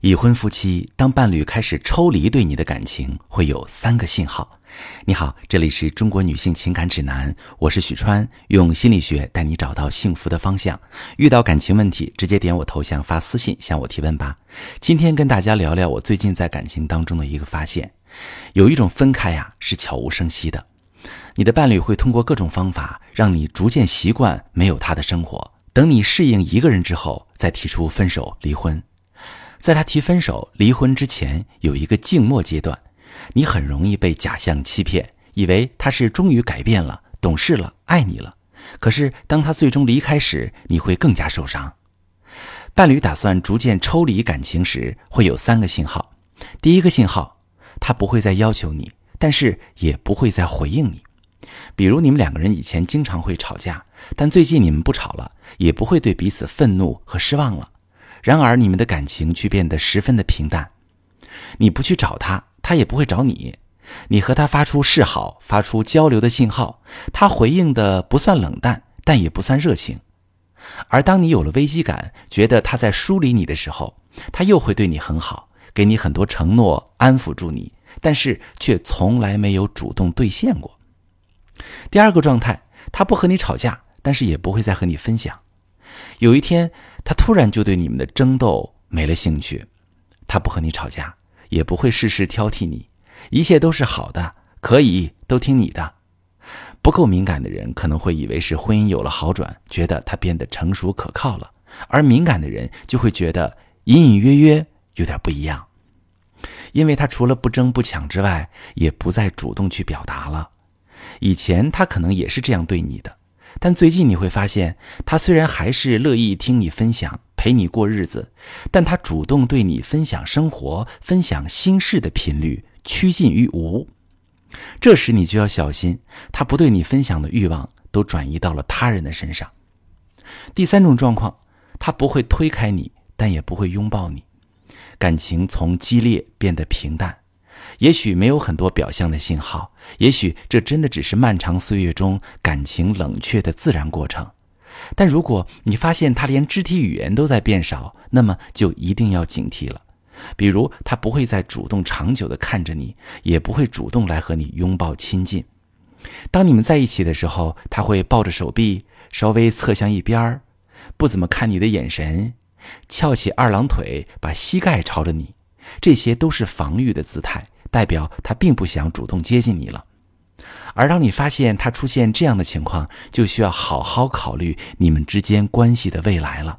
已婚夫妻当伴侣开始抽离对你的感情，会有三个信号。你好，这里是中国女性情感指南，我是许川，用心理学带你找到幸福的方向。遇到感情问题，直接点我头像发私信向我提问吧。今天跟大家聊聊我最近在感情当中的一个发现：有一种分开呀是悄无声息的，你的伴侣会通过各种方法让你逐渐习惯没有他的生活，等你适应一个人之后，再提出分手离婚。在他提分手、离婚之前，有一个静默阶段，你很容易被假象欺骗，以为他是终于改变了、懂事了、爱你了。可是当他最终离开时，你会更加受伤。伴侣打算逐渐抽离感情时，会有三个信号。第一个信号，他不会再要求你，但是也不会再回应你。比如你们两个人以前经常会吵架，但最近你们不吵了，也不会对彼此愤怒和失望了。然而，你们的感情却变得十分的平淡。你不去找他，他也不会找你。你和他发出示好、发出交流的信号，他回应的不算冷淡，但也不算热情。而当你有了危机感，觉得他在疏离你的时候，他又会对你很好，给你很多承诺，安抚住你，但是却从来没有主动兑现过。第二个状态，他不和你吵架，但是也不会再和你分享。有一天。他突然就对你们的争斗没了兴趣，他不和你吵架，也不会事事挑剔你，一切都是好的，可以都听你的。不够敏感的人可能会以为是婚姻有了好转，觉得他变得成熟可靠了；而敏感的人就会觉得隐隐约约有点不一样，因为他除了不争不抢之外，也不再主动去表达了。以前他可能也是这样对你的。但最近你会发现，他虽然还是乐意听你分享、陪你过日子，但他主动对你分享生活、分享心事的频率趋近于无。这时你就要小心，他不对你分享的欲望都转移到了他人的身上。第三种状况，他不会推开你，但也不会拥抱你，感情从激烈变得平淡。也许没有很多表象的信号，也许这真的只是漫长岁月中感情冷却的自然过程。但如果你发现他连肢体语言都在变少，那么就一定要警惕了。比如，他不会再主动长久地看着你，也不会主动来和你拥抱亲近。当你们在一起的时候，他会抱着手臂，稍微侧向一边儿，不怎么看你的眼神，翘起二郎腿，把膝盖朝着你，这些都是防御的姿态。代表他并不想主动接近你了，而当你发现他出现这样的情况，就需要好好考虑你们之间关系的未来了。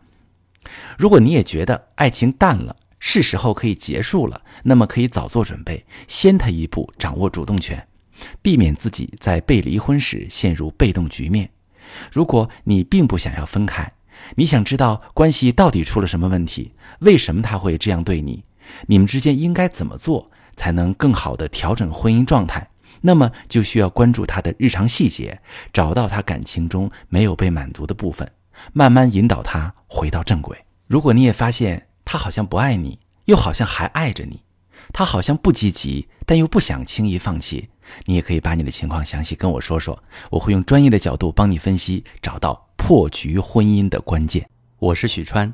如果你也觉得爱情淡了，是时候可以结束了，那么可以早做准备，先他一步掌握主动权，避免自己在被离婚时陷入被动局面。如果你并不想要分开，你想知道关系到底出了什么问题，为什么他会这样对你，你们之间应该怎么做？才能更好的调整婚姻状态，那么就需要关注他的日常细节，找到他感情中没有被满足的部分，慢慢引导他回到正轨。如果你也发现他好像不爱你，又好像还爱着你，他好像不积极，但又不想轻易放弃，你也可以把你的情况详细跟我说说，我会用专业的角度帮你分析，找到破局婚姻的关键。我是许川，